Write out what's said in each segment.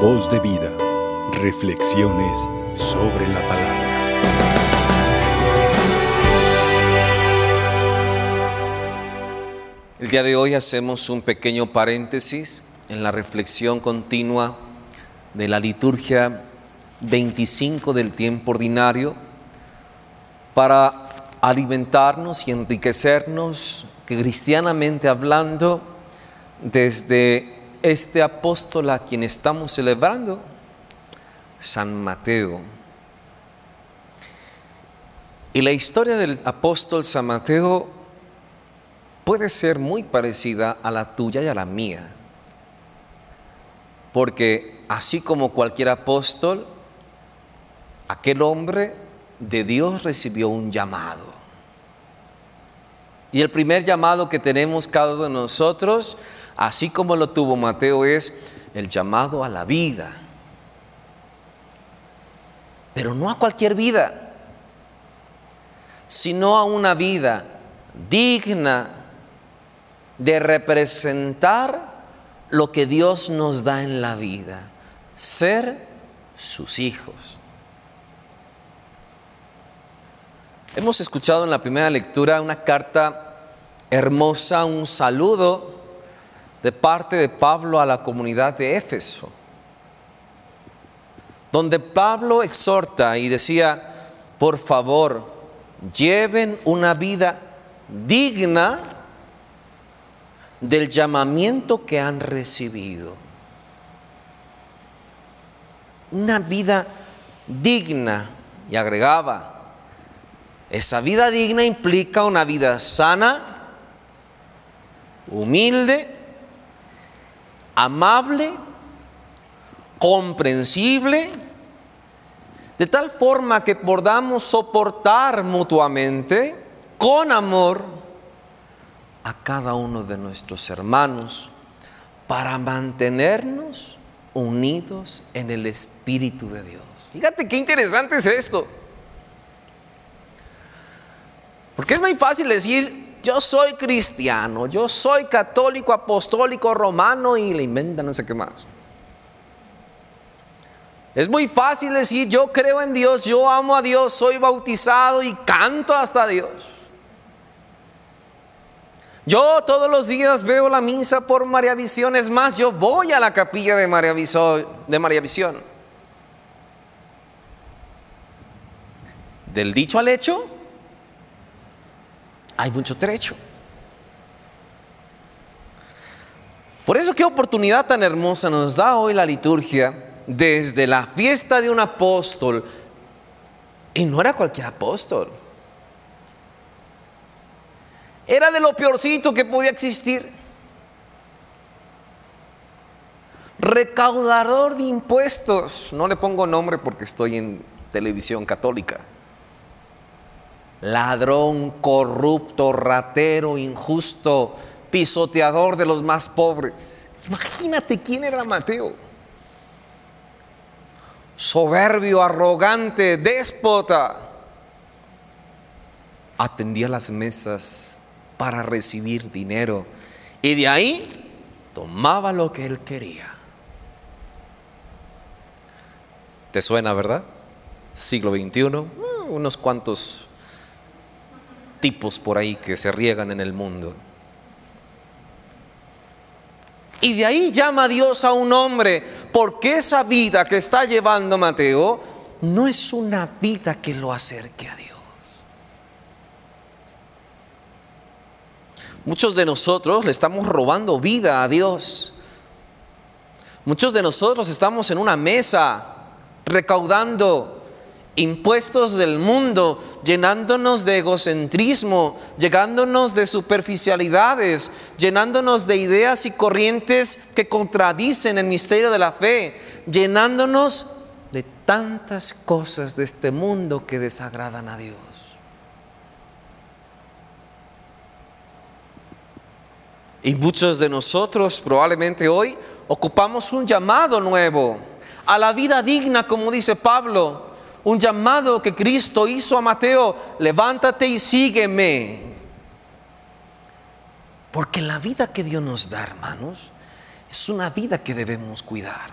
Voz de vida. Reflexiones sobre la palabra. El día de hoy hacemos un pequeño paréntesis en la reflexión continua de la liturgia 25 del tiempo ordinario para alimentarnos y enriquecernos cristianamente hablando desde este apóstol a quien estamos celebrando, San Mateo. Y la historia del apóstol San Mateo puede ser muy parecida a la tuya y a la mía. Porque así como cualquier apóstol, aquel hombre de Dios recibió un llamado. Y el primer llamado que tenemos cada uno de nosotros, así como lo tuvo Mateo, es el llamado a la vida. Pero no a cualquier vida, sino a una vida digna de representar lo que Dios nos da en la vida, ser sus hijos. Hemos escuchado en la primera lectura una carta hermosa, un saludo de parte de Pablo a la comunidad de Éfeso, donde Pablo exhorta y decía, por favor, lleven una vida digna del llamamiento que han recibido. Una vida digna, y agregaba, esa vida digna implica una vida sana, humilde, amable, comprensible, de tal forma que podamos soportar mutuamente con amor a cada uno de nuestros hermanos para mantenernos unidos en el Espíritu de Dios. Fíjate qué interesante es esto. Porque es muy fácil decir, yo soy cristiano, yo soy católico, apostólico, romano y le inventan no sé qué más. Es muy fácil decir, yo creo en Dios, yo amo a Dios, soy bautizado y canto hasta Dios. Yo todos los días veo la misa por María Visión, es más, yo voy a la capilla de María, de María Visión. Del dicho al hecho, hay mucho trecho. Por eso qué oportunidad tan hermosa nos da hoy la liturgia desde la fiesta de un apóstol. Y no era cualquier apóstol. Era de lo peorcito que podía existir. Recaudador de impuestos. No le pongo nombre porque estoy en televisión católica ladrón, corrupto, ratero, injusto, pisoteador de los más pobres. Imagínate quién era Mateo. Soberbio, arrogante, déspota. Atendía las mesas para recibir dinero y de ahí tomaba lo que él quería. ¿Te suena, verdad? Siglo XXI, unos cuantos tipos por ahí que se riegan en el mundo. Y de ahí llama Dios a un hombre, porque esa vida que está llevando Mateo no es una vida que lo acerque a Dios. Muchos de nosotros le estamos robando vida a Dios. Muchos de nosotros estamos en una mesa recaudando impuestos del mundo, llenándonos de egocentrismo, llegándonos de superficialidades, llenándonos de ideas y corrientes que contradicen el misterio de la fe, llenándonos de tantas cosas de este mundo que desagradan a Dios. Y muchos de nosotros probablemente hoy ocupamos un llamado nuevo a la vida digna, como dice Pablo, un llamado que Cristo hizo a Mateo, levántate y sígueme. Porque la vida que Dios nos da, hermanos, es una vida que debemos cuidar.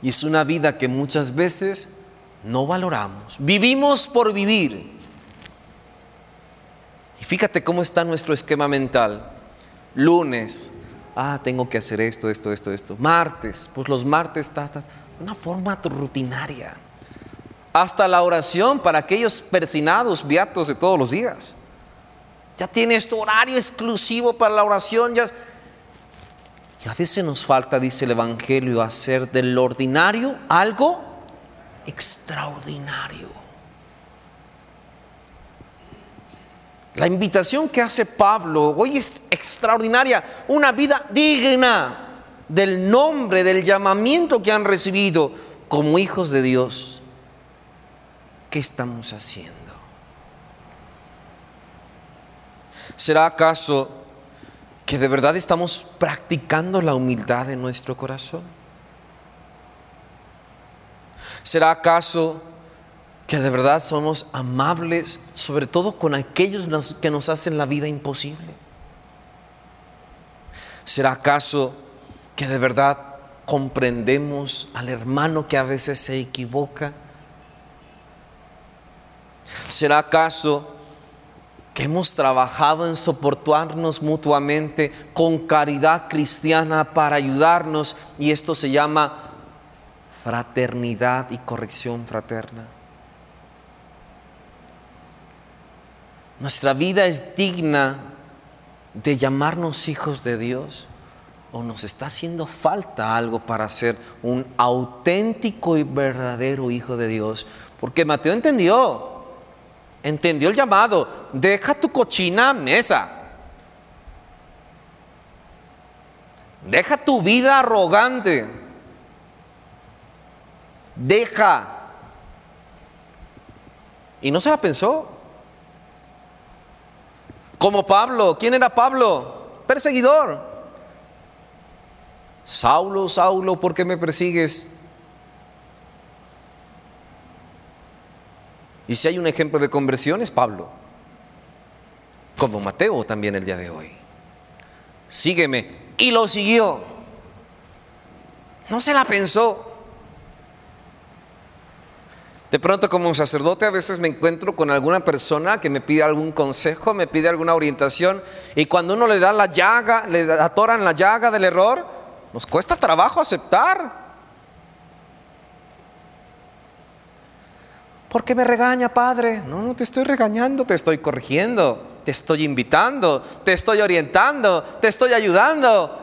Y es una vida que muchas veces no valoramos. Vivimos por vivir. Y fíjate cómo está nuestro esquema mental. Lunes, ah, tengo que hacer esto, esto, esto, esto. Martes, pues los martes está, una forma rutinaria. Hasta la oración para aquellos persinados, viatos de todos los días. Ya tienes tu horario exclusivo para la oración, ya y a veces nos falta, dice el Evangelio, hacer del ordinario algo extraordinario. La invitación que hace Pablo hoy es extraordinaria, una vida digna del nombre, del llamamiento que han recibido como hijos de Dios. ¿Qué estamos haciendo? ¿Será acaso que de verdad estamos practicando la humildad en nuestro corazón? ¿Será acaso que de verdad somos amables, sobre todo con aquellos que nos hacen la vida imposible? ¿Será acaso que de verdad comprendemos al hermano que a veces se equivoca? ¿Será acaso hemos trabajado en soportarnos mutuamente con caridad cristiana para ayudarnos y esto se llama fraternidad y corrección fraterna. Nuestra vida es digna de llamarnos hijos de Dios o nos está haciendo falta algo para ser un auténtico y verdadero hijo de Dios. Porque Mateo entendió, entendió el llamado, deja tu cochina mesa. Deja tu vida arrogante. Deja. Y no se la pensó. Como Pablo. ¿Quién era Pablo? Perseguidor. Saulo, Saulo, ¿por qué me persigues? Y si hay un ejemplo de conversión es Pablo, como Mateo también el día de hoy. Sígueme. Y lo siguió. No se la pensó. De pronto como sacerdote a veces me encuentro con alguna persona que me pide algún consejo, me pide alguna orientación y cuando uno le da la llaga, le atoran la llaga del error, nos cuesta trabajo aceptar. ¿Por qué me regaña, Padre? No, no te estoy regañando, te estoy corrigiendo, te estoy invitando, te estoy orientando, te estoy ayudando.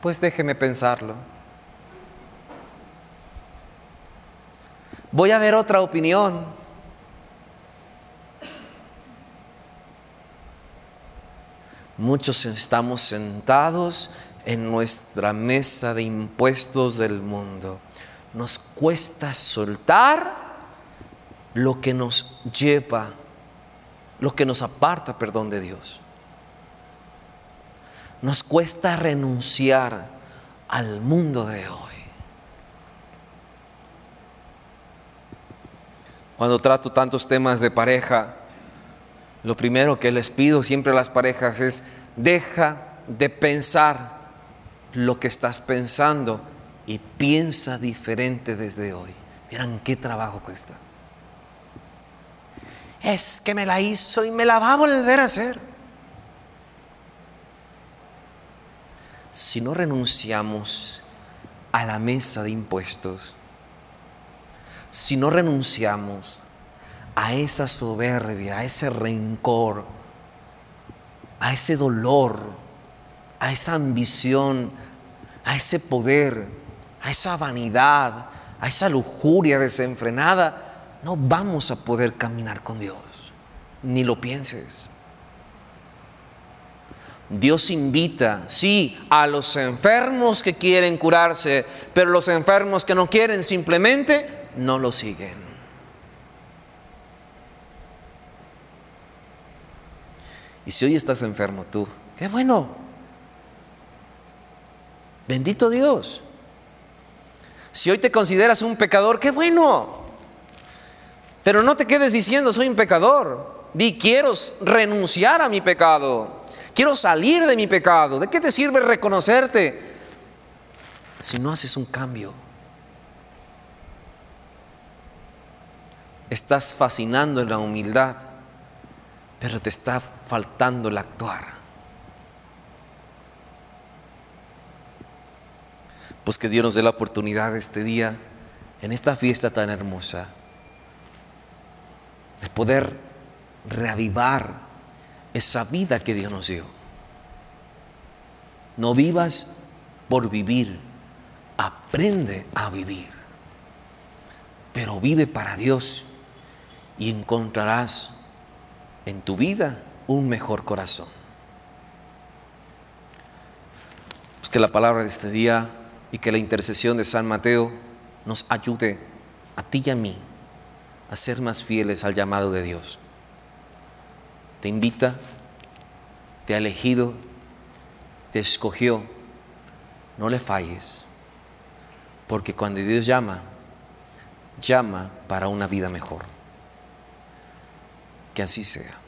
Pues déjeme pensarlo. Voy a ver otra opinión. Muchos estamos sentados en nuestra mesa de impuestos del mundo nos cuesta soltar lo que nos lleva, lo que nos aparta, perdón, de Dios. Nos cuesta renunciar al mundo de hoy. Cuando trato tantos temas de pareja, lo primero que les pido siempre a las parejas es, deja de pensar lo que estás pensando y piensa diferente desde hoy. Miren qué trabajo cuesta. Es que me la hizo y me la va a volver a hacer. Si no renunciamos a la mesa de impuestos, si no renunciamos a esa soberbia, a ese rencor, a ese dolor, a esa ambición, a ese poder, a esa vanidad, a esa lujuria desenfrenada, no vamos a poder caminar con Dios. Ni lo pienses. Dios invita, sí, a los enfermos que quieren curarse, pero los enfermos que no quieren simplemente no lo siguen. Y si hoy estás enfermo tú, qué bueno. Bendito Dios. Si hoy te consideras un pecador, qué bueno. Pero no te quedes diciendo soy un pecador. Di quiero renunciar a mi pecado. Quiero salir de mi pecado. ¿De qué te sirve reconocerte? si no haces un cambio. Estás fascinando en la humildad, pero te está faltando el actuar. Pues que Dios nos dé la oportunidad este día, en esta fiesta tan hermosa, de poder reavivar esa vida que Dios nos dio. No vivas por vivir, aprende a vivir, pero vive para Dios y encontrarás en tu vida un mejor corazón. Pues que la palabra de este día y que la intercesión de San Mateo nos ayude a ti y a mí a ser más fieles al llamado de Dios. Te invita, te ha elegido, te escogió. No le falles, porque cuando Dios llama, llama para una vida mejor. Que así sea.